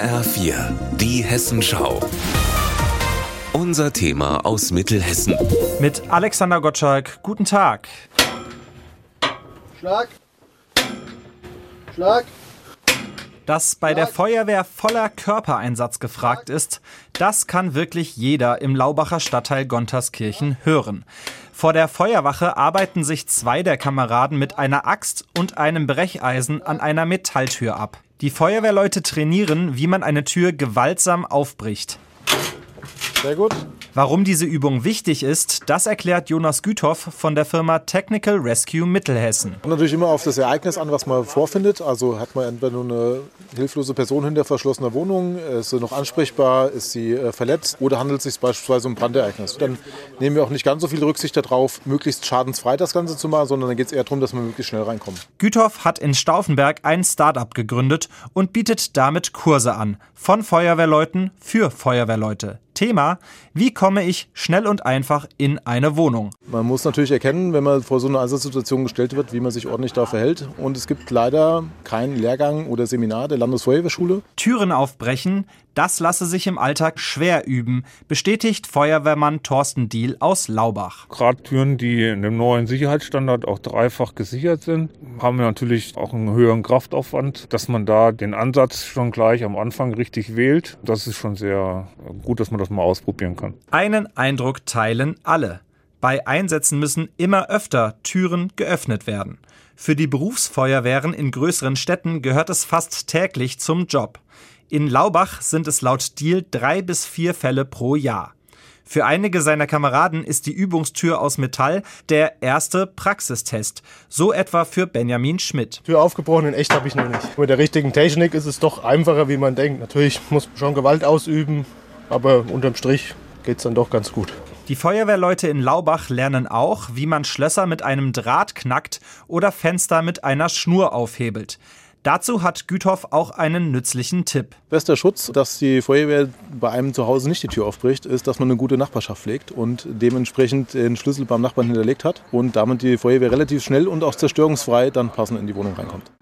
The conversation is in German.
HR4, die Hessenschau. Unser Thema aus Mittelhessen. Mit Alexander Gottschalk, guten Tag. Schlag. Schlag. Dass bei der Feuerwehr voller Körpereinsatz gefragt ist, das kann wirklich jeder im Laubacher Stadtteil Gonterskirchen hören. Vor der Feuerwache arbeiten sich zwei der Kameraden mit einer Axt und einem Brecheisen an einer Metalltür ab. Die Feuerwehrleute trainieren, wie man eine Tür gewaltsam aufbricht. Sehr gut. Warum diese Übung wichtig ist, das erklärt Jonas Güthoff von der Firma Technical Rescue Mittelhessen. Kommt natürlich immer auf das Ereignis an, was man vorfindet. Also hat man entweder nur eine hilflose Person hinter verschlossener Wohnung, ist sie noch ansprechbar, ist sie äh, verletzt oder handelt es sich beispielsweise um ein Brandereignis. Dann nehmen wir auch nicht ganz so viel Rücksicht darauf, möglichst schadensfrei das Ganze zu machen, sondern dann geht es eher darum, dass wir möglichst schnell reinkommen. Güthoff hat in Stauffenberg ein Start-up gegründet und bietet damit Kurse an. Von Feuerwehrleuten für Feuerwehrleute. Thema, wie komme ich schnell und einfach in eine Wohnung? Man muss natürlich erkennen, wenn man vor so eine Einsatzsituation gestellt wird, wie man sich ordentlich da verhält. Und es gibt leider keinen Lehrgang oder Seminar der Landesfeuerwehrschule. Türen aufbrechen, das lasse sich im Alltag schwer üben, bestätigt Feuerwehrmann Thorsten Diehl aus Laubach. Gerade Türen, die in dem neuen Sicherheitsstandard auch dreifach gesichert sind, haben wir natürlich auch einen höheren Kraftaufwand, dass man da den Ansatz schon gleich am Anfang richtig wählt. Das ist schon sehr gut, dass man das mal ausprobieren kann. Einen Eindruck teilen alle. Bei Einsätzen müssen immer öfter Türen geöffnet werden. Für die Berufsfeuerwehren in größeren Städten gehört es fast täglich zum Job. In Laubach sind es laut Deal drei bis vier Fälle pro Jahr. Für einige seiner Kameraden ist die Übungstür aus Metall der erste Praxistest. So etwa für Benjamin Schmidt. Tür aufgebrochen in echt habe ich noch nicht. Mit der richtigen Technik ist es doch einfacher, wie man denkt. Natürlich muss man schon Gewalt ausüben, aber unterm Strich geht es dann doch ganz gut. Die Feuerwehrleute in Laubach lernen auch, wie man Schlösser mit einem Draht knackt oder Fenster mit einer Schnur aufhebelt. Dazu hat Güthoff auch einen nützlichen Tipp. Bester Schutz, dass die Feuerwehr bei einem zu Hause nicht die Tür aufbricht, ist, dass man eine gute Nachbarschaft pflegt und dementsprechend den Schlüssel beim Nachbarn hinterlegt hat und damit die Feuerwehr relativ schnell und auch zerstörungsfrei dann passend in die Wohnung reinkommt.